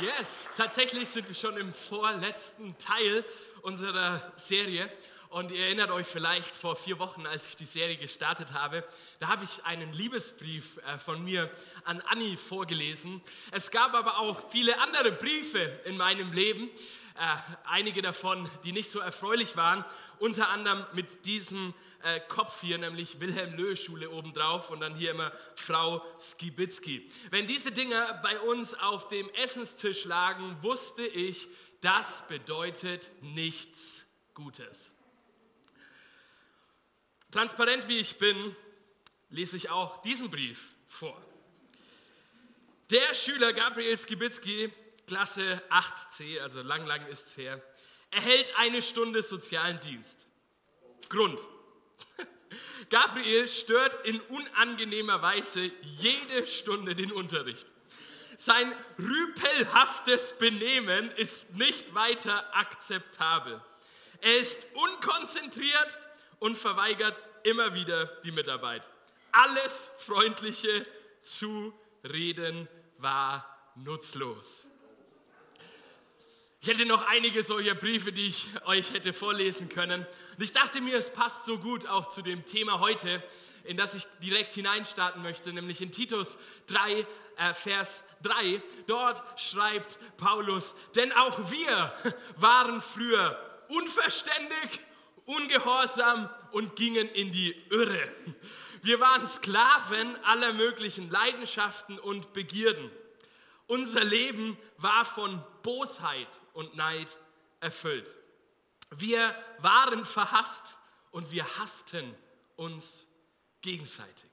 Yes, tatsächlich sind wir schon im vorletzten Teil unserer Serie. Und ihr erinnert euch vielleicht vor vier Wochen, als ich die Serie gestartet habe, da habe ich einen Liebesbrief äh, von mir an Anni vorgelesen. Es gab aber auch viele andere Briefe in meinem Leben, äh, einige davon, die nicht so erfreulich waren, unter anderem mit diesem äh, Kopf hier, nämlich Wilhelm Löhe Schule obendrauf und dann hier immer Frau Skibitzki. Wenn diese Dinger bei uns auf dem Essenstisch lagen, wusste ich, das bedeutet nichts Gutes. Transparent wie ich bin, lese ich auch diesen Brief vor. Der Schüler Gabriel Skibitzki, Klasse 8c, also lang, lang ist es her, erhält eine Stunde sozialen Dienst. Grund. Gabriel stört in unangenehmer Weise jede Stunde den Unterricht. Sein rüpelhaftes Benehmen ist nicht weiter akzeptabel. Er ist unkonzentriert und verweigert immer wieder die Mitarbeit. Alles freundliche Zureden war nutzlos. Ich hätte noch einige solcher Briefe, die ich euch hätte vorlesen können. Und ich dachte mir, es passt so gut auch zu dem Thema heute, in das ich direkt hineinstarten möchte, nämlich in Titus 3, äh, Vers 3. Dort schreibt Paulus, denn auch wir waren früher unverständig, ungehorsam und gingen in die Irre. Wir waren Sklaven aller möglichen Leidenschaften und Begierden. Unser Leben war von Bosheit und Neid erfüllt. Wir waren verhasst und wir hassten uns gegenseitig.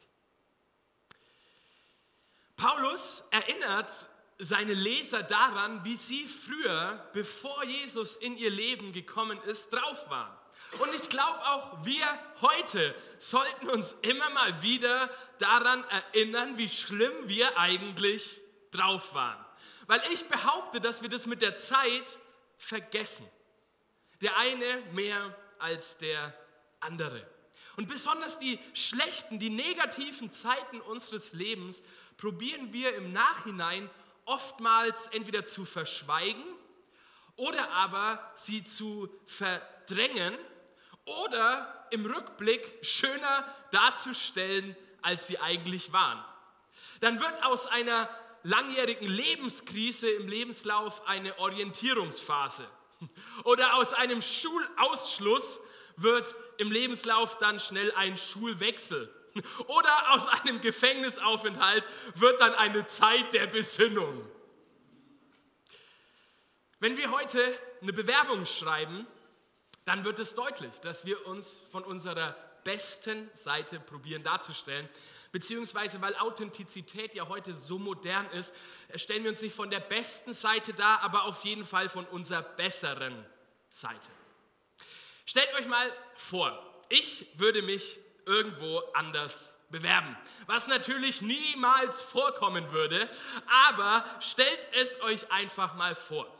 Paulus erinnert seine Leser daran, wie sie früher, bevor Jesus in ihr Leben gekommen ist, drauf waren. Und ich glaube auch, wir heute sollten uns immer mal wieder daran erinnern, wie schlimm wir eigentlich drauf waren. Weil ich behaupte, dass wir das mit der Zeit vergessen. Der eine mehr als der andere. Und besonders die schlechten, die negativen Zeiten unseres Lebens probieren wir im Nachhinein oftmals entweder zu verschweigen oder aber sie zu verdrängen oder im Rückblick schöner darzustellen, als sie eigentlich waren. Dann wird aus einer langjährigen Lebenskrise im Lebenslauf eine Orientierungsphase. Oder aus einem Schulausschluss wird im Lebenslauf dann schnell ein Schulwechsel. Oder aus einem Gefängnisaufenthalt wird dann eine Zeit der Besinnung. Wenn wir heute eine Bewerbung schreiben, dann wird es deutlich, dass wir uns von unserer besten Seite probieren darzustellen. Beziehungsweise, weil Authentizität ja heute so modern ist, stellen wir uns nicht von der besten Seite dar, aber auf jeden Fall von unserer besseren Seite. Stellt euch mal vor, ich würde mich irgendwo anders bewerben, was natürlich niemals vorkommen würde, aber stellt es euch einfach mal vor.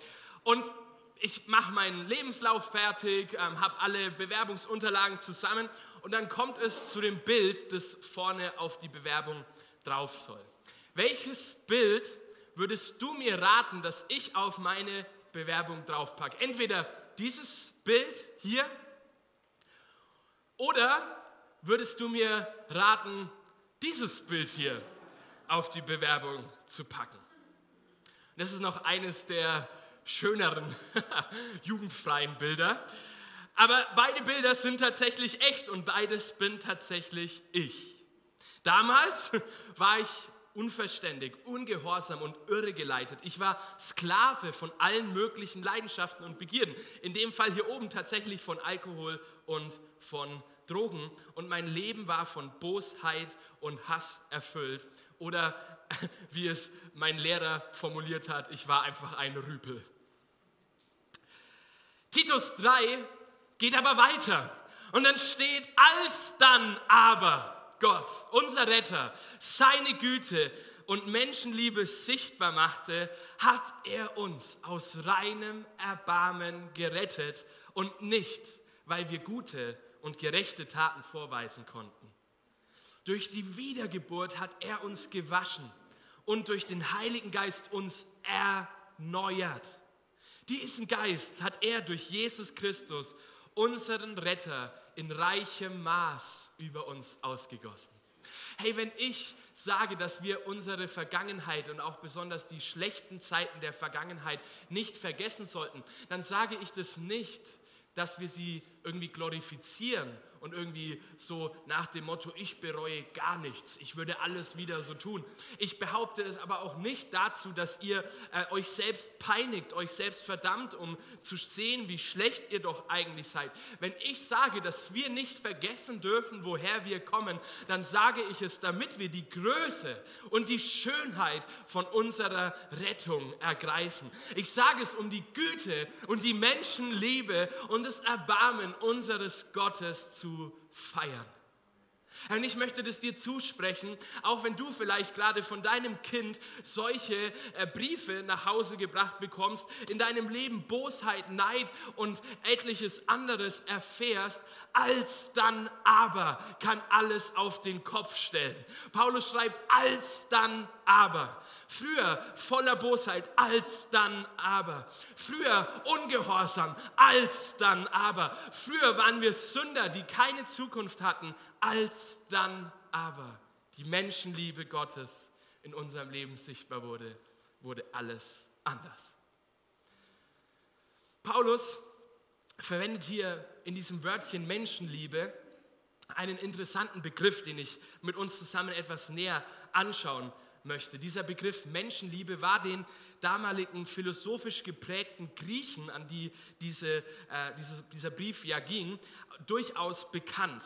Und ich mache meinen Lebenslauf fertig, ähm, habe alle Bewerbungsunterlagen zusammen und dann kommt es zu dem Bild, das vorne auf die Bewerbung drauf soll. Welches Bild würdest du mir raten, dass ich auf meine Bewerbung draufpacke? Entweder dieses Bild hier oder würdest du mir raten, dieses Bild hier auf die Bewerbung zu packen? Das ist noch eines der schöneren jugendfreien Bilder. Aber beide Bilder sind tatsächlich echt und beides bin tatsächlich ich. Damals war ich unverständig, ungehorsam und irregeleitet. Ich war Sklave von allen möglichen Leidenschaften und Begierden. In dem Fall hier oben tatsächlich von Alkohol und von Drogen. Und mein Leben war von Bosheit und Hass erfüllt. Oder wie es mein Lehrer formuliert hat, ich war einfach ein Rüpel. Titus 3 geht aber weiter. Und dann steht, als dann aber Gott, unser Retter, seine Güte und Menschenliebe sichtbar machte, hat er uns aus reinem Erbarmen gerettet und nicht, weil wir gute und gerechte Taten vorweisen konnten. Durch die Wiedergeburt hat er uns gewaschen und durch den Heiligen Geist uns erneuert. Diesen Geist hat er durch Jesus Christus, unseren Retter, in reichem Maß über uns ausgegossen. Hey, wenn ich sage, dass wir unsere Vergangenheit und auch besonders die schlechten Zeiten der Vergangenheit nicht vergessen sollten, dann sage ich das nicht, dass wir sie irgendwie glorifizieren und irgendwie so nach dem Motto, ich bereue gar nichts, ich würde alles wieder so tun. Ich behaupte es aber auch nicht dazu, dass ihr äh, euch selbst peinigt, euch selbst verdammt, um zu sehen, wie schlecht ihr doch eigentlich seid. Wenn ich sage, dass wir nicht vergessen dürfen, woher wir kommen, dann sage ich es, damit wir die Größe und die Schönheit von unserer Rettung ergreifen. Ich sage es, um die Güte und die Menschenliebe und das Erbarmen unseres Gottes zu feiern. Und ich möchte das dir zusprechen, auch wenn du vielleicht gerade von deinem Kind solche äh, Briefe nach Hause gebracht bekommst, in deinem Leben Bosheit, Neid und etliches anderes erfährst, als dann aber kann alles auf den Kopf stellen. Paulus schreibt, als dann aber. Früher voller Bosheit, als dann aber. Früher ungehorsam, als dann aber. Früher waren wir Sünder, die keine Zukunft hatten, als dann aber die Menschenliebe Gottes in unserem Leben sichtbar wurde, wurde alles anders. Paulus verwendet hier in diesem Wörtchen Menschenliebe einen interessanten Begriff, den ich mit uns zusammen etwas näher anschauen möchte. Dieser Begriff Menschenliebe war den damaligen philosophisch geprägten Griechen, an die diese, äh, diese, dieser Brief ja ging, durchaus bekannt.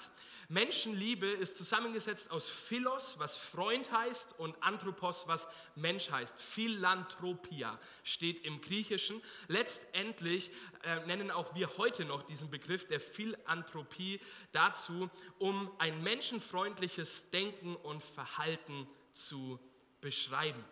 Menschenliebe ist zusammengesetzt aus Philos, was Freund heißt, und Anthropos, was Mensch heißt. Philanthropia steht im Griechischen. Letztendlich äh, nennen auch wir heute noch diesen Begriff der Philanthropie dazu, um ein menschenfreundliches Denken und Verhalten zu beschreiben.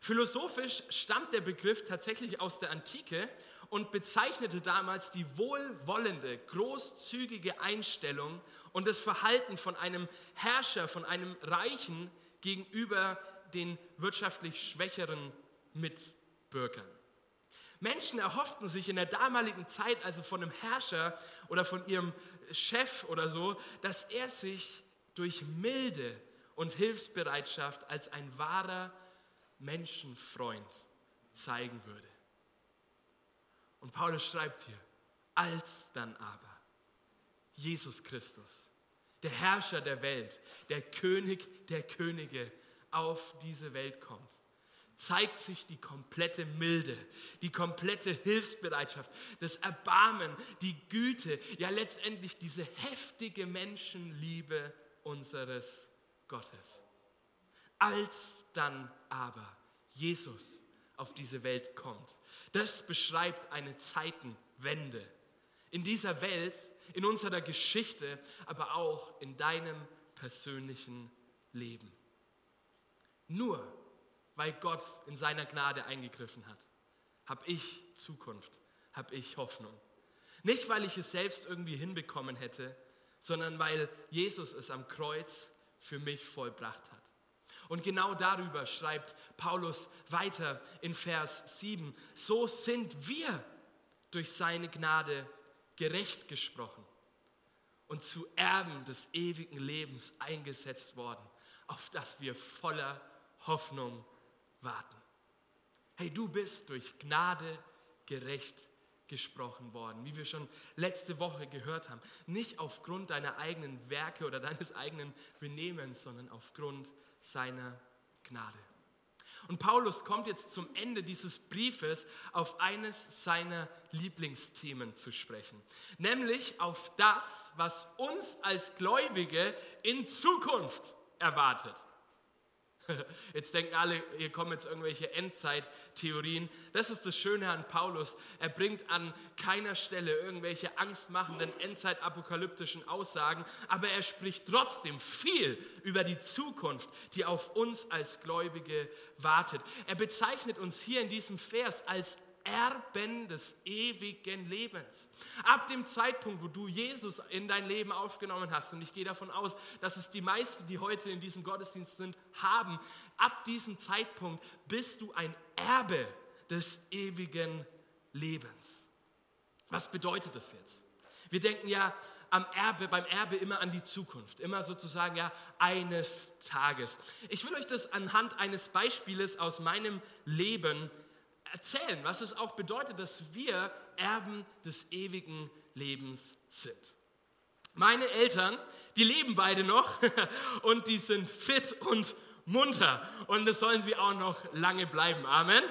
Philosophisch stammt der Begriff tatsächlich aus der Antike und bezeichnete damals die wohlwollende, großzügige Einstellung und das Verhalten von einem Herrscher, von einem Reichen gegenüber den wirtschaftlich schwächeren Mitbürgern. Menschen erhofften sich in der damaligen Zeit also von einem Herrscher oder von ihrem Chef oder so, dass er sich durch Milde und Hilfsbereitschaft als ein wahrer Menschenfreund zeigen würde. Und Paulus schreibt hier, als dann aber Jesus Christus, der Herrscher der Welt, der König der Könige auf diese Welt kommt, zeigt sich die komplette Milde, die komplette Hilfsbereitschaft, das Erbarmen, die Güte, ja letztendlich diese heftige Menschenliebe unseres Gottes. Als dann aber Jesus auf diese Welt kommt, das beschreibt eine Zeitenwende. In dieser Welt, in unserer Geschichte, aber auch in deinem persönlichen Leben. Nur weil Gott in seiner Gnade eingegriffen hat, habe ich Zukunft, habe ich Hoffnung. Nicht, weil ich es selbst irgendwie hinbekommen hätte, sondern weil Jesus es am Kreuz für mich vollbracht hat. Und genau darüber schreibt Paulus weiter in Vers 7. So sind wir durch seine Gnade gerecht gesprochen und zu Erben des ewigen Lebens eingesetzt worden, auf das wir voller Hoffnung warten. Hey, du bist durch Gnade gerecht gesprochen worden, wie wir schon letzte Woche gehört haben. Nicht aufgrund deiner eigenen Werke oder deines eigenen Benehmens, sondern aufgrund seiner Gnade. Und Paulus kommt jetzt zum Ende dieses Briefes auf eines seiner Lieblingsthemen zu sprechen, nämlich auf das, was uns als Gläubige in Zukunft erwartet. Jetzt denken alle, hier kommen jetzt irgendwelche Endzeittheorien. Das ist das Schöne an Paulus. Er bringt an keiner Stelle irgendwelche angstmachenden endzeitapokalyptischen Aussagen, aber er spricht trotzdem viel über die Zukunft, die auf uns als Gläubige wartet. Er bezeichnet uns hier in diesem Vers als Erben des ewigen Lebens. Ab dem Zeitpunkt, wo du Jesus in dein Leben aufgenommen hast, und ich gehe davon aus, dass es die meisten, die heute in diesem Gottesdienst sind, haben, ab diesem Zeitpunkt bist du ein Erbe des ewigen Lebens. Was bedeutet das jetzt? Wir denken ja am Erbe, beim Erbe immer an die Zukunft, immer sozusagen ja eines Tages. Ich will euch das anhand eines Beispieles aus meinem Leben erzählen, was es auch bedeutet, dass wir Erben des ewigen Lebens sind. Meine Eltern, die leben beide noch und die sind fit und munter und das sollen sie auch noch lange bleiben. Amen.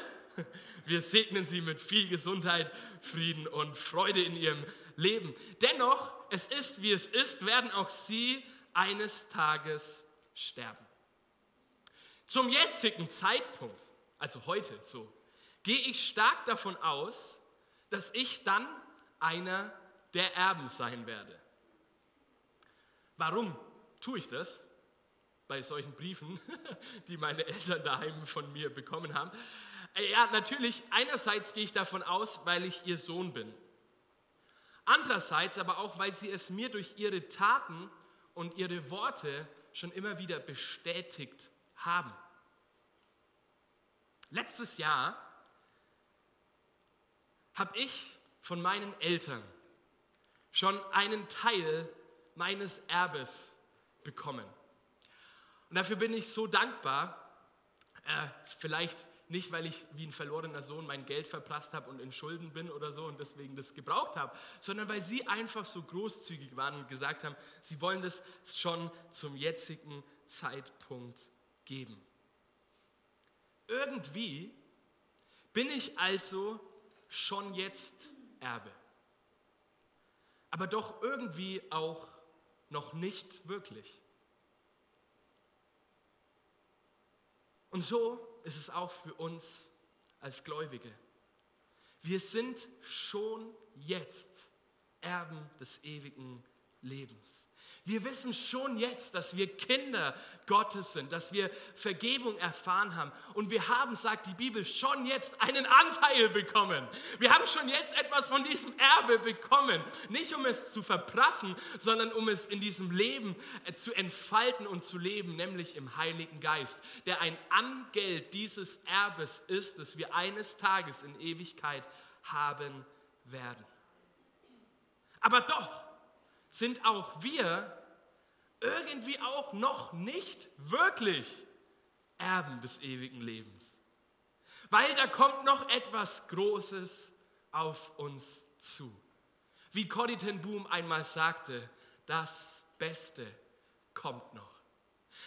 Wir segnen sie mit viel Gesundheit, Frieden und Freude in ihrem Leben. Dennoch, es ist wie es ist, werden auch sie eines Tages sterben. Zum jetzigen Zeitpunkt, also heute so, gehe ich stark davon aus, dass ich dann einer der Erben sein werde. Warum tue ich das? Bei solchen Briefen, die meine Eltern daheim von mir bekommen haben. Ja, natürlich, einerseits gehe ich davon aus, weil ich ihr Sohn bin. Andererseits aber auch, weil sie es mir durch ihre Taten und ihre Worte schon immer wieder bestätigt haben. Letztes Jahr habe ich von meinen Eltern schon einen Teil meines Erbes bekommen. Und dafür bin ich so dankbar. Äh, vielleicht nicht, weil ich wie ein verlorener Sohn mein Geld verprasst habe und in Schulden bin oder so und deswegen das gebraucht habe, sondern weil sie einfach so großzügig waren und gesagt haben, sie wollen das schon zum jetzigen Zeitpunkt geben. Irgendwie bin ich also schon jetzt Erbe, aber doch irgendwie auch noch nicht wirklich. Und so ist es auch für uns als Gläubige. Wir sind schon jetzt Erben des ewigen Lebens. Wir wissen schon jetzt, dass wir Kinder Gottes sind, dass wir Vergebung erfahren haben. Und wir haben, sagt die Bibel, schon jetzt einen Anteil bekommen. Wir haben schon jetzt etwas von diesem Erbe bekommen. Nicht um es zu verprassen, sondern um es in diesem Leben äh, zu entfalten und zu leben, nämlich im Heiligen Geist, der ein Angeld dieses Erbes ist, das wir eines Tages in Ewigkeit haben werden. Aber doch sind auch wir irgendwie auch noch nicht wirklich Erben des ewigen Lebens. Weil da kommt noch etwas Großes auf uns zu. Wie Corrie Boom einmal sagte, das Beste kommt noch.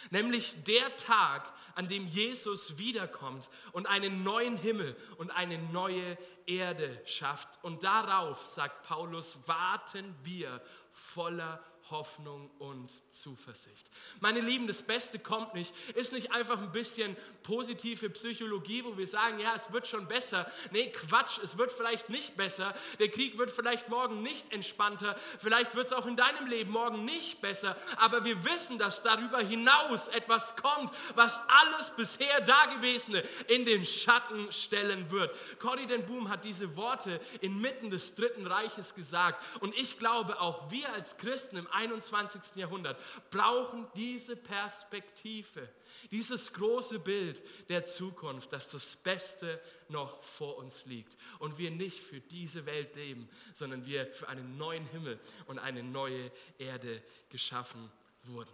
Nämlich der Tag, an dem Jesus wiederkommt und einen neuen Himmel und eine neue Erde schafft. Und darauf, sagt Paulus, warten wir voller Hoffnung und Zuversicht. Meine Lieben, das Beste kommt nicht, ist nicht einfach ein bisschen positive Psychologie, wo wir sagen, ja, es wird schon besser. Nee, Quatsch, es wird vielleicht nicht besser. Der Krieg wird vielleicht morgen nicht entspannter. Vielleicht wird es auch in deinem Leben morgen nicht besser. Aber wir wissen, dass darüber hinaus etwas kommt, was alles bisher Dagewesene in den Schatten stellen wird. Corrie den Boom hat diese Worte inmitten des Dritten Reiches gesagt. Und ich glaube, auch wir als Christen im 21. Jahrhundert brauchen diese Perspektive, dieses große Bild der Zukunft, dass das Beste noch vor uns liegt und wir nicht für diese Welt leben, sondern wir für einen neuen Himmel und eine neue Erde geschaffen wurden.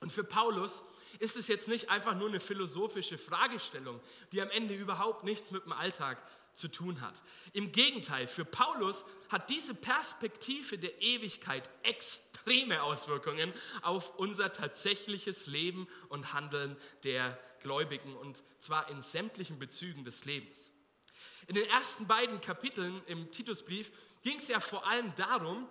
Und für Paulus ist es jetzt nicht einfach nur eine philosophische Fragestellung, die am Ende überhaupt nichts mit dem Alltag zu tun hat. Im Gegenteil, für Paulus hat diese Perspektive der Ewigkeit extreme Auswirkungen auf unser tatsächliches Leben und Handeln der Gläubigen und zwar in sämtlichen Bezügen des Lebens. In den ersten beiden Kapiteln im Titusbrief ging es ja vor allem darum,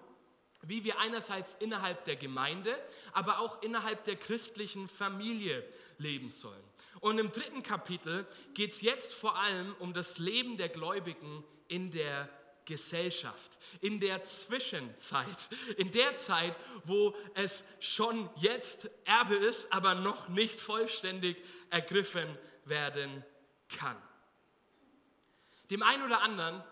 wie wir einerseits innerhalb der Gemeinde, aber auch innerhalb der christlichen Familie leben sollen. Und im dritten Kapitel geht es jetzt vor allem um das Leben der Gläubigen in der Gesellschaft, in der Zwischenzeit, in der Zeit, wo es schon jetzt Erbe ist, aber noch nicht vollständig ergriffen werden kann. Dem einen oder anderen,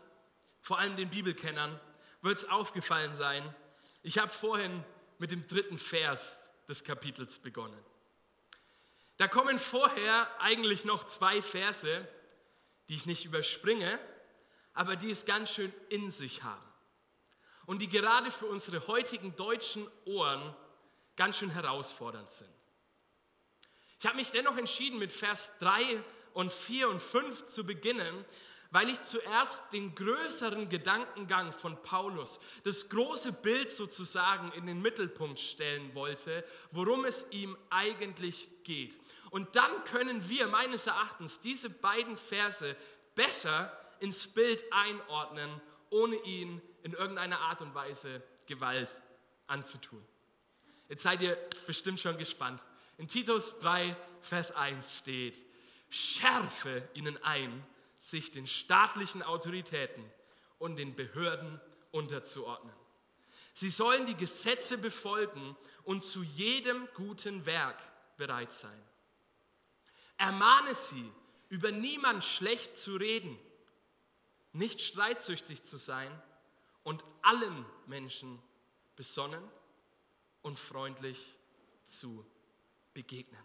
vor allem den Bibelkennern, wird es aufgefallen sein, ich habe vorhin mit dem dritten Vers des Kapitels begonnen. Da kommen vorher eigentlich noch zwei Verse, die ich nicht überspringe, aber die es ganz schön in sich haben. Und die gerade für unsere heutigen deutschen Ohren ganz schön herausfordernd sind. Ich habe mich dennoch entschieden, mit Vers 3 und 4 und 5 zu beginnen, weil ich zuerst den größeren Gedankengang von Paulus, das große Bild sozusagen in den Mittelpunkt stellen wollte, worum es ihm eigentlich geht. Und dann können wir meines Erachtens diese beiden Verse besser ins Bild einordnen, ohne ihn in irgendeiner Art und Weise Gewalt anzutun. Jetzt seid ihr bestimmt schon gespannt. In Titus 3, Vers 1 steht, schärfe ihnen ein, sich den staatlichen Autoritäten und den Behörden unterzuordnen. Sie sollen die Gesetze befolgen und zu jedem guten Werk bereit sein. Ermahne sie, über niemand schlecht zu reden, nicht streitsüchtig zu sein und allen Menschen besonnen und freundlich zu begegnen.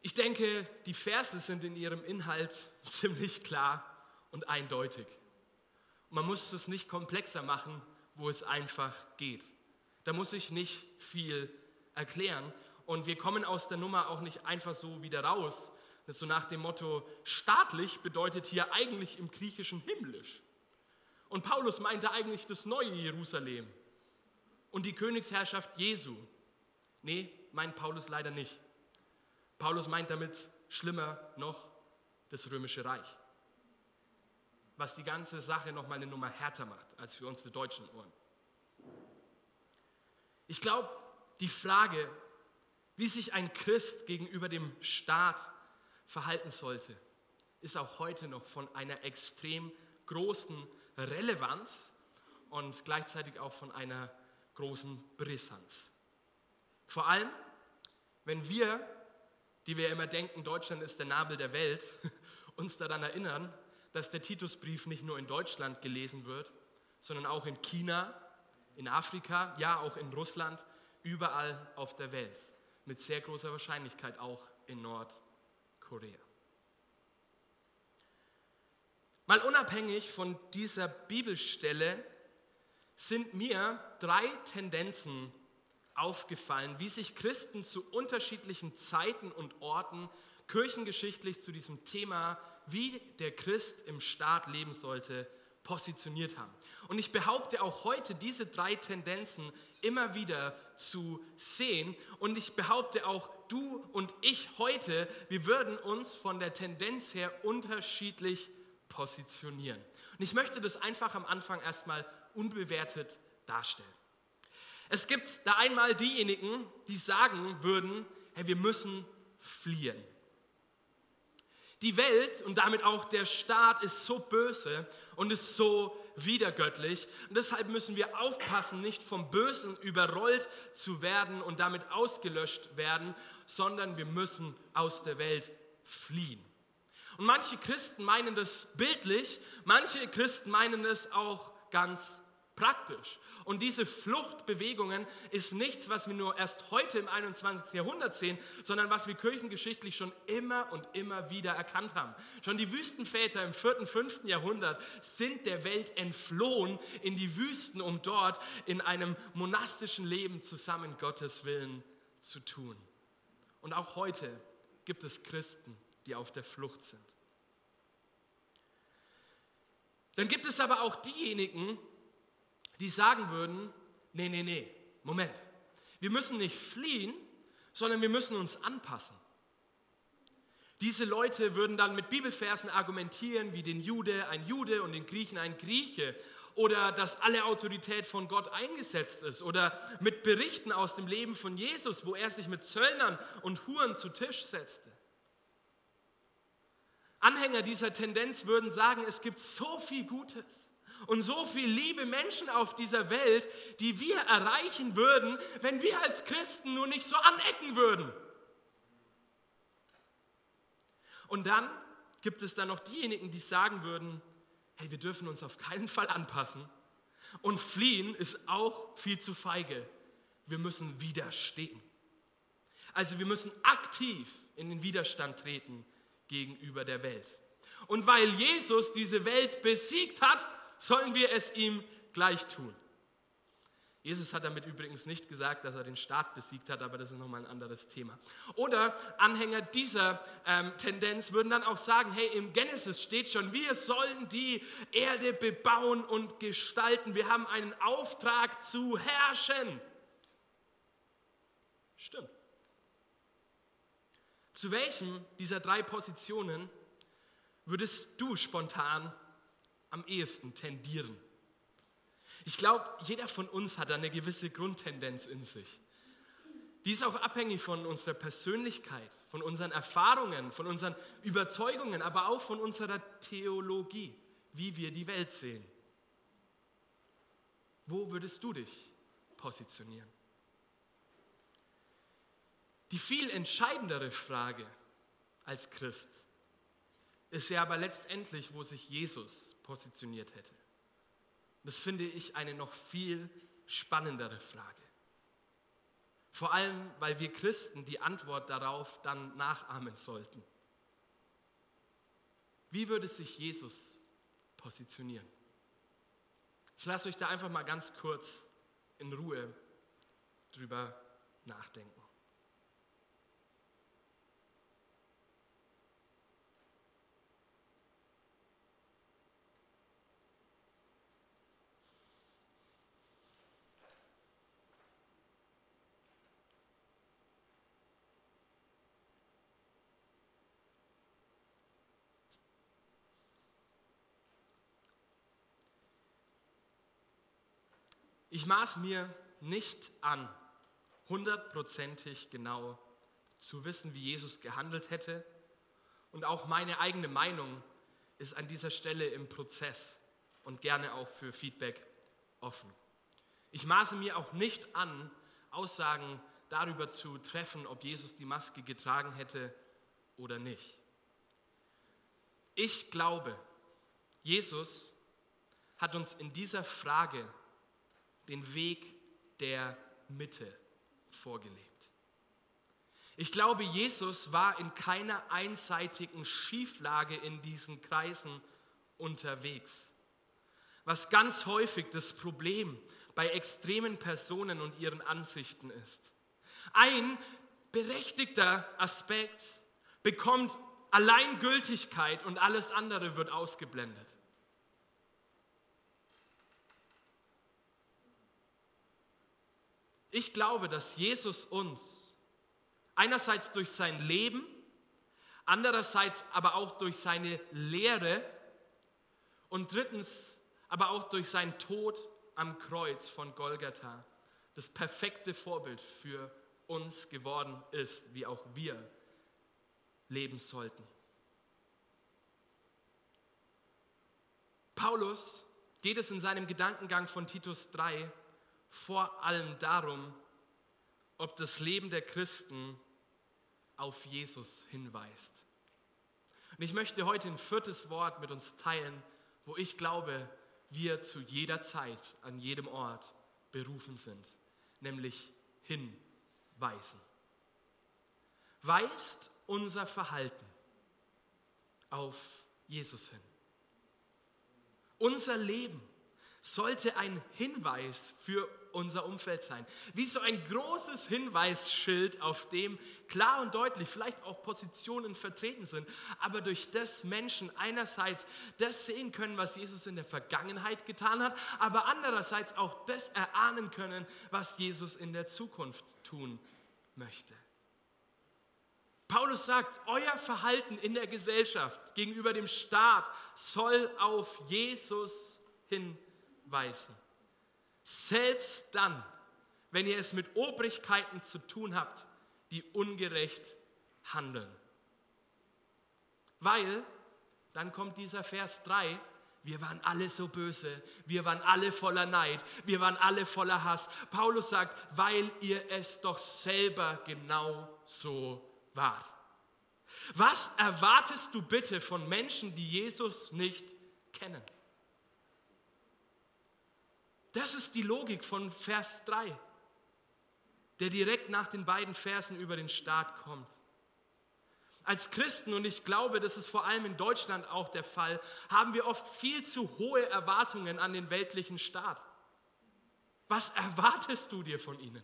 Ich denke, die Verse sind in ihrem Inhalt ziemlich klar und eindeutig. Man muss es nicht komplexer machen, wo es einfach geht. Da muss ich nicht viel erklären. Und wir kommen aus der Nummer auch nicht einfach so wieder raus. Das so nach dem Motto, staatlich bedeutet hier eigentlich im Griechischen himmlisch. Und Paulus meinte eigentlich das neue Jerusalem und die Königsherrschaft Jesu. Nee, meint Paulus leider nicht. Paulus meint damit schlimmer noch das römische Reich, was die ganze Sache noch mal eine Nummer härter macht als für unsere deutschen Ohren. Ich glaube, die Frage, wie sich ein Christ gegenüber dem Staat verhalten sollte, ist auch heute noch von einer extrem großen Relevanz und gleichzeitig auch von einer großen Brisanz. Vor allem, wenn wir die wir immer denken, Deutschland ist der Nabel der Welt, uns daran erinnern, dass der Titusbrief nicht nur in Deutschland gelesen wird, sondern auch in China, in Afrika, ja auch in Russland, überall auf der Welt. Mit sehr großer Wahrscheinlichkeit auch in Nordkorea. Mal unabhängig von dieser Bibelstelle sind mir drei Tendenzen aufgefallen, wie sich Christen zu unterschiedlichen Zeiten und Orten kirchengeschichtlich zu diesem Thema, wie der Christ im Staat leben sollte, positioniert haben. Und ich behaupte auch heute, diese drei Tendenzen immer wieder zu sehen. Und ich behaupte auch, du und ich heute, wir würden uns von der Tendenz her unterschiedlich positionieren. Und ich möchte das einfach am Anfang erstmal unbewertet darstellen. Es gibt da einmal diejenigen, die sagen würden, hey, wir müssen fliehen. Die Welt und damit auch der Staat ist so böse und ist so widergöttlich. Und deshalb müssen wir aufpassen, nicht vom Bösen überrollt zu werden und damit ausgelöscht werden, sondern wir müssen aus der Welt fliehen. Und manche Christen meinen das bildlich, manche Christen meinen es auch ganz praktisch. Und diese Fluchtbewegungen ist nichts, was wir nur erst heute im 21. Jahrhundert sehen, sondern was wir kirchengeschichtlich schon immer und immer wieder erkannt haben. Schon die Wüstenväter im 4., und 5. Jahrhundert sind der Welt entflohen in die Wüsten, um dort in einem monastischen Leben zusammen Gottes Willen zu tun. Und auch heute gibt es Christen, die auf der Flucht sind. Dann gibt es aber auch diejenigen, die sagen würden, nee, nee, nee, Moment, wir müssen nicht fliehen, sondern wir müssen uns anpassen. Diese Leute würden dann mit Bibelversen argumentieren, wie den Jude ein Jude und den Griechen ein Grieche oder dass alle Autorität von Gott eingesetzt ist oder mit Berichten aus dem Leben von Jesus, wo er sich mit Zöllnern und Huren zu Tisch setzte. Anhänger dieser Tendenz würden sagen, es gibt so viel Gutes und so viele liebe Menschen auf dieser Welt, die wir erreichen würden, wenn wir als Christen nur nicht so anecken würden. Und dann gibt es dann noch diejenigen, die sagen würden, hey, wir dürfen uns auf keinen Fall anpassen. Und fliehen ist auch viel zu feige. Wir müssen widerstehen. Also wir müssen aktiv in den Widerstand treten gegenüber der Welt. Und weil Jesus diese Welt besiegt hat, sollen wir es ihm gleich tun. Jesus hat damit übrigens nicht gesagt, dass er den Staat besiegt hat, aber das ist nochmal ein anderes Thema. Oder Anhänger dieser ähm, Tendenz würden dann auch sagen, hey, im Genesis steht schon, wir sollen die Erde bebauen und gestalten. Wir haben einen Auftrag zu herrschen. Stimmt. Zu welchem dieser drei Positionen würdest du spontan am ehesten tendieren? Ich glaube, jeder von uns hat eine gewisse Grundtendenz in sich. Die ist auch abhängig von unserer Persönlichkeit, von unseren Erfahrungen, von unseren Überzeugungen, aber auch von unserer Theologie, wie wir die Welt sehen. Wo würdest du dich positionieren? Die viel entscheidendere Frage als Christ ist ja aber letztendlich, wo sich Jesus positioniert hätte. Das finde ich eine noch viel spannendere Frage. Vor allem, weil wir Christen die Antwort darauf dann nachahmen sollten. Wie würde sich Jesus positionieren? Ich lasse euch da einfach mal ganz kurz in Ruhe drüber nachdenken. Ich maß mir nicht an, hundertprozentig genau zu wissen, wie Jesus gehandelt hätte. Und auch meine eigene Meinung ist an dieser Stelle im Prozess und gerne auch für Feedback offen. Ich maße mir auch nicht an, Aussagen darüber zu treffen, ob Jesus die Maske getragen hätte oder nicht. Ich glaube, Jesus hat uns in dieser Frage den Weg der Mitte vorgelebt. Ich glaube, Jesus war in keiner einseitigen Schieflage in diesen Kreisen unterwegs. Was ganz häufig das Problem bei extremen Personen und ihren Ansichten ist. Ein berechtigter Aspekt bekommt Alleingültigkeit und alles andere wird ausgeblendet. Ich glaube, dass Jesus uns einerseits durch sein Leben, andererseits aber auch durch seine Lehre und drittens aber auch durch seinen Tod am Kreuz von Golgatha das perfekte Vorbild für uns geworden ist, wie auch wir leben sollten. Paulus geht es in seinem Gedankengang von Titus 3 vor allem darum, ob das Leben der Christen auf Jesus hinweist. Und ich möchte heute ein viertes Wort mit uns teilen, wo ich glaube, wir zu jeder Zeit, an jedem Ort berufen sind, nämlich hinweisen. Weist unser Verhalten auf Jesus hin. Unser Leben sollte ein Hinweis für unser Umfeld sein. Wie so ein großes Hinweisschild, auf dem klar und deutlich vielleicht auch Positionen vertreten sind, aber durch das Menschen einerseits das sehen können, was Jesus in der Vergangenheit getan hat, aber andererseits auch das erahnen können, was Jesus in der Zukunft tun möchte. Paulus sagt, euer Verhalten in der Gesellschaft gegenüber dem Staat soll auf Jesus hinweisen. Selbst dann, wenn ihr es mit Obrigkeiten zu tun habt, die ungerecht handeln. Weil, dann kommt dieser Vers 3, wir waren alle so böse, wir waren alle voller Neid, wir waren alle voller Hass. Paulus sagt, weil ihr es doch selber genau so wart. Was erwartest du bitte von Menschen, die Jesus nicht kennen? Das ist die Logik von Vers 3, der direkt nach den beiden Versen über den Staat kommt. Als Christen, und ich glaube, das ist vor allem in Deutschland auch der Fall, haben wir oft viel zu hohe Erwartungen an den weltlichen Staat. Was erwartest du dir von ihnen?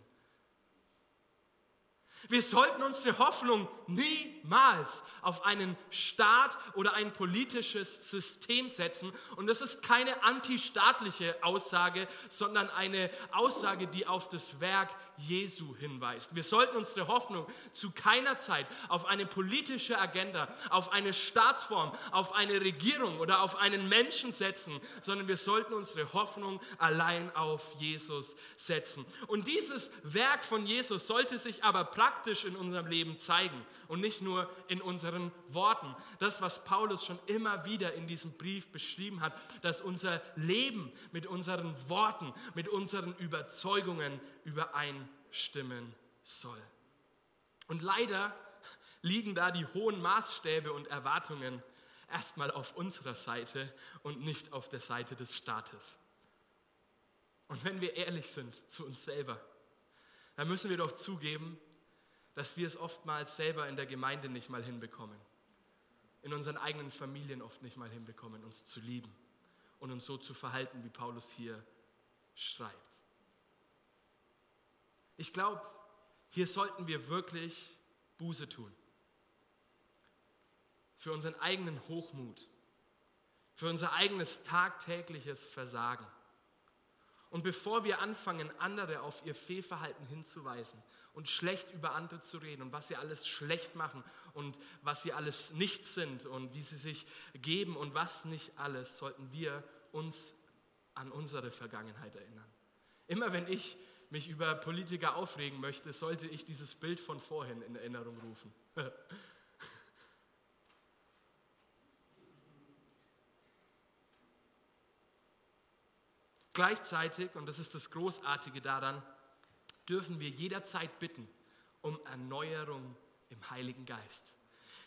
Wir sollten unsere Hoffnung niemals auf einen Staat oder ein politisches System setzen. Und das ist keine antistaatliche Aussage, sondern eine Aussage, die auf das Werk Jesu hinweist. Wir sollten unsere Hoffnung zu keiner Zeit auf eine politische Agenda, auf eine Staatsform, auf eine Regierung oder auf einen Menschen setzen, sondern wir sollten unsere Hoffnung allein auf Jesus setzen. Und dieses Werk von Jesus sollte sich aber praktisch in unserem Leben zeigen und nicht nur in unseren Worten. Das, was Paulus schon immer wieder in diesem Brief beschrieben hat, dass unser Leben mit unseren Worten, mit unseren Überzeugungen übereinstimmen soll. Und leider liegen da die hohen Maßstäbe und Erwartungen erstmal auf unserer Seite und nicht auf der Seite des Staates. Und wenn wir ehrlich sind zu uns selber, dann müssen wir doch zugeben, dass wir es oftmals selber in der Gemeinde nicht mal hinbekommen, in unseren eigenen Familien oft nicht mal hinbekommen, uns zu lieben und uns so zu verhalten, wie Paulus hier schreibt. Ich glaube, hier sollten wir wirklich Buße tun. Für unseren eigenen Hochmut, für unser eigenes tagtägliches Versagen. Und bevor wir anfangen, andere auf ihr Fehlverhalten hinzuweisen und schlecht über andere zu reden und was sie alles schlecht machen und was sie alles nicht sind und wie sie sich geben und was nicht alles, sollten wir uns an unsere Vergangenheit erinnern. Immer wenn ich mich über Politiker aufregen möchte, sollte ich dieses Bild von vorhin in Erinnerung rufen. Gleichzeitig, und das ist das Großartige daran, dürfen wir jederzeit bitten um Erneuerung im Heiligen Geist.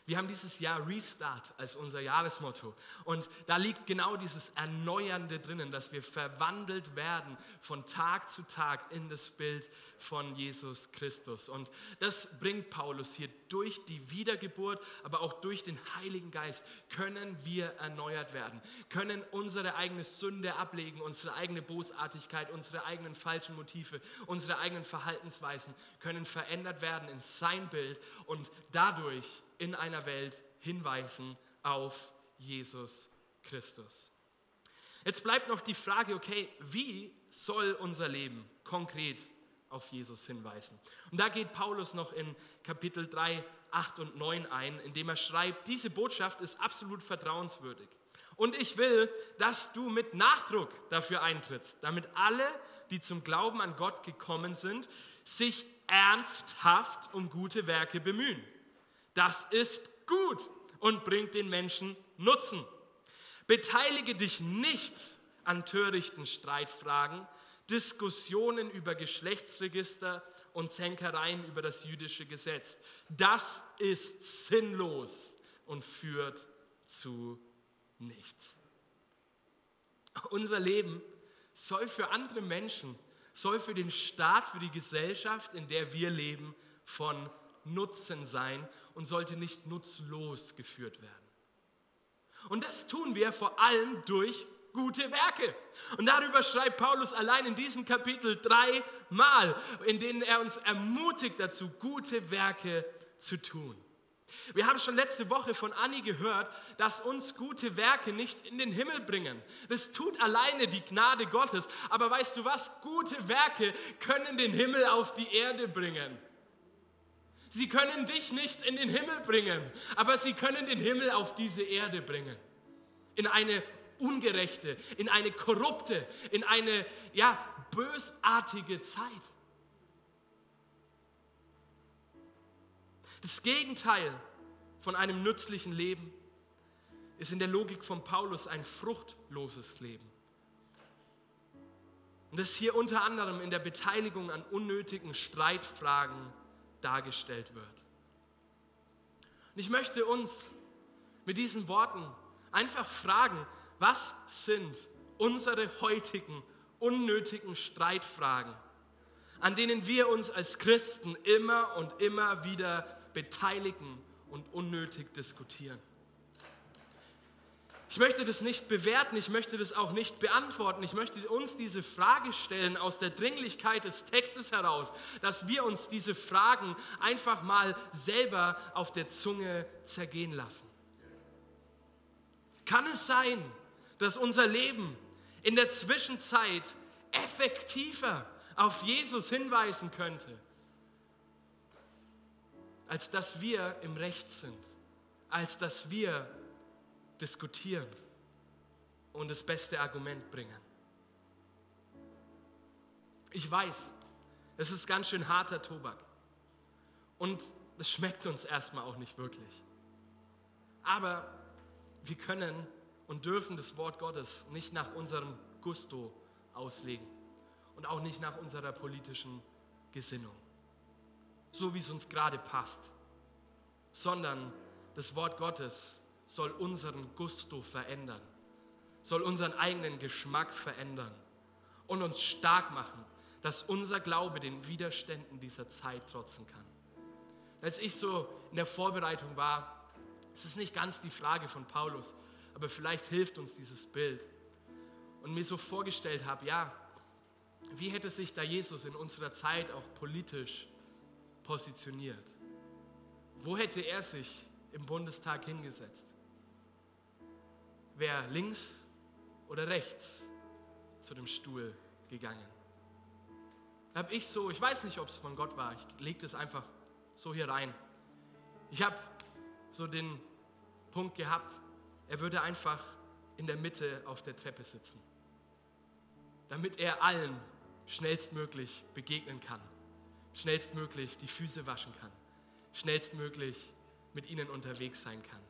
Wir haben dieses Jahr Restart als unser Jahresmotto. Und da liegt genau dieses Erneuernde drinnen, dass wir verwandelt werden von Tag zu Tag in das Bild von Jesus Christus. Und das bringt Paulus hier durch die Wiedergeburt, aber auch durch den Heiligen Geist können wir erneuert werden, können unsere eigene Sünde ablegen, unsere eigene Bosartigkeit, unsere eigenen falschen Motive, unsere eigenen Verhaltensweisen können verändert werden in sein Bild und dadurch in einer Welt hinweisen auf Jesus Christus. Jetzt bleibt noch die Frage, okay, wie soll unser Leben konkret auf Jesus hinweisen? Und da geht Paulus noch in Kapitel 3, 8 und 9 ein, indem er schreibt, diese Botschaft ist absolut vertrauenswürdig. Und ich will, dass du mit Nachdruck dafür eintrittst, damit alle, die zum Glauben an Gott gekommen sind, sich ernsthaft um gute Werke bemühen. Das ist gut und bringt den Menschen Nutzen. Beteilige dich nicht an törichten Streitfragen, Diskussionen über Geschlechtsregister und Zänkereien über das jüdische Gesetz. Das ist sinnlos und führt zu nichts. Unser Leben soll für andere Menschen, soll für den Staat, für die Gesellschaft, in der wir leben, von Nutzen sein und sollte nicht nutzlos geführt werden. Und das tun wir vor allem durch gute Werke. Und darüber schreibt Paulus allein in diesem Kapitel dreimal, in denen er uns ermutigt dazu, gute Werke zu tun. Wir haben schon letzte Woche von Anni gehört, dass uns gute Werke nicht in den Himmel bringen. Das tut alleine die Gnade Gottes. Aber weißt du was? Gute Werke können den Himmel auf die Erde bringen. Sie können dich nicht in den Himmel bringen, aber sie können den Himmel auf diese Erde bringen. In eine ungerechte, in eine korrupte, in eine ja, bösartige Zeit. Das Gegenteil von einem nützlichen Leben ist in der Logik von Paulus ein fruchtloses Leben. Und das hier unter anderem in der Beteiligung an unnötigen Streitfragen dargestellt wird. Und ich möchte uns mit diesen Worten einfach fragen, was sind unsere heutigen unnötigen Streitfragen, an denen wir uns als Christen immer und immer wieder beteiligen und unnötig diskutieren. Ich möchte das nicht bewerten, ich möchte das auch nicht beantworten. Ich möchte uns diese Frage stellen aus der Dringlichkeit des Textes heraus, dass wir uns diese Fragen einfach mal selber auf der Zunge zergehen lassen. Kann es sein, dass unser Leben in der Zwischenzeit effektiver auf Jesus hinweisen könnte, als dass wir im Recht sind, als dass wir diskutieren und das beste Argument bringen. Ich weiß, es ist ganz schön harter Tobak und es schmeckt uns erstmal auch nicht wirklich. Aber wir können und dürfen das Wort Gottes nicht nach unserem Gusto auslegen und auch nicht nach unserer politischen Gesinnung, so wie es uns gerade passt, sondern das Wort Gottes soll unseren Gusto verändern, soll unseren eigenen Geschmack verändern und uns stark machen, dass unser Glaube den Widerständen dieser Zeit trotzen kann. Als ich so in der Vorbereitung war, es ist nicht ganz die Frage von Paulus, aber vielleicht hilft uns dieses Bild. Und mir so vorgestellt habe, ja, wie hätte sich da Jesus in unserer Zeit auch politisch positioniert? Wo hätte er sich im Bundestag hingesetzt? Wäre links oder rechts zu dem Stuhl gegangen? Da habe ich so, ich weiß nicht, ob es von Gott war, ich lege das einfach so hier rein. Ich habe so den Punkt gehabt, er würde einfach in der Mitte auf der Treppe sitzen, damit er allen schnellstmöglich begegnen kann, schnellstmöglich die Füße waschen kann, schnellstmöglich mit ihnen unterwegs sein kann.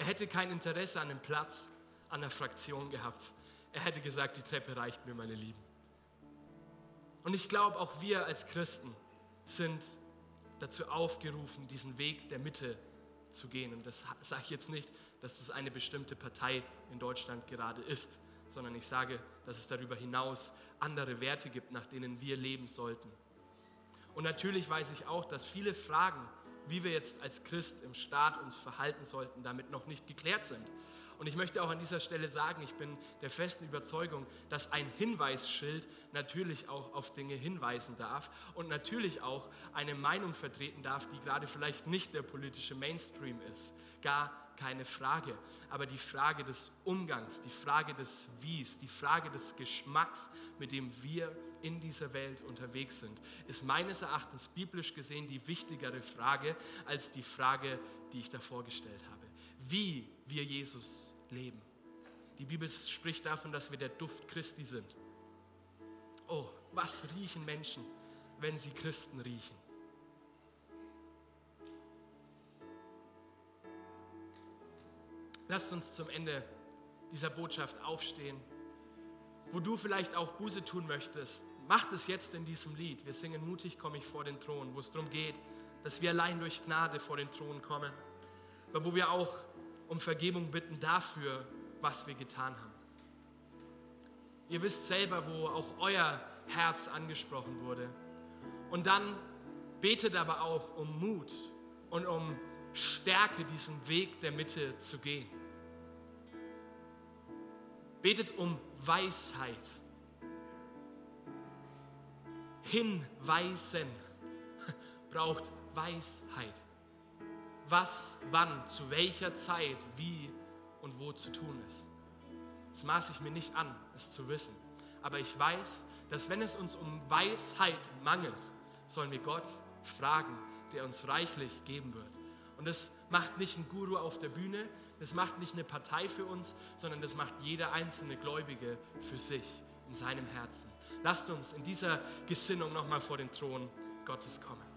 Er hätte kein Interesse an dem Platz, an der Fraktion gehabt. Er hätte gesagt, die Treppe reicht mir, meine Lieben. Und ich glaube, auch wir als Christen sind dazu aufgerufen, diesen Weg der Mitte zu gehen. Und das sage ich jetzt nicht, dass es eine bestimmte Partei in Deutschland gerade ist, sondern ich sage, dass es darüber hinaus andere Werte gibt, nach denen wir leben sollten. Und natürlich weiß ich auch, dass viele Fragen, wie wir jetzt als Christ im Staat uns verhalten sollten, damit noch nicht geklärt sind. Und ich möchte auch an dieser Stelle sagen, ich bin der festen Überzeugung, dass ein Hinweisschild natürlich auch auf Dinge hinweisen darf und natürlich auch eine Meinung vertreten darf, die gerade vielleicht nicht der politische Mainstream ist. Gar keine Frage. Aber die Frage des Umgangs, die Frage des Wies, die Frage des Geschmacks, mit dem wir in dieser Welt unterwegs sind, ist meines Erachtens biblisch gesehen die wichtigere Frage als die Frage, die ich davor gestellt habe. Wie wir Jesus leben. Die Bibel spricht davon, dass wir der Duft Christi sind. Oh, was riechen Menschen, wenn sie Christen riechen? Lasst uns zum Ende dieser Botschaft aufstehen, wo du vielleicht auch Buße tun möchtest. Mach es jetzt in diesem Lied. Wir singen mutig, komme ich vor den Thron, wo es darum geht, dass wir allein durch Gnade vor den Thron kommen, aber wo wir auch um Vergebung bitten dafür, was wir getan haben. Ihr wisst selber, wo auch euer Herz angesprochen wurde. Und dann betet aber auch um Mut und um Stärke, diesen Weg der Mitte zu gehen. Betet um Weisheit. Hinweisen braucht Weisheit. Was, wann, zu welcher Zeit, wie und wo zu tun ist. Das maße ich mir nicht an, es zu wissen. Aber ich weiß, dass wenn es uns um Weisheit mangelt, sollen wir Gott fragen, der uns reichlich geben wird. Und das macht nicht ein Guru auf der Bühne, das macht nicht eine Partei für uns, sondern das macht jeder einzelne Gläubige für sich, in seinem Herzen. Lasst uns in dieser Gesinnung nochmal vor den Thron Gottes kommen.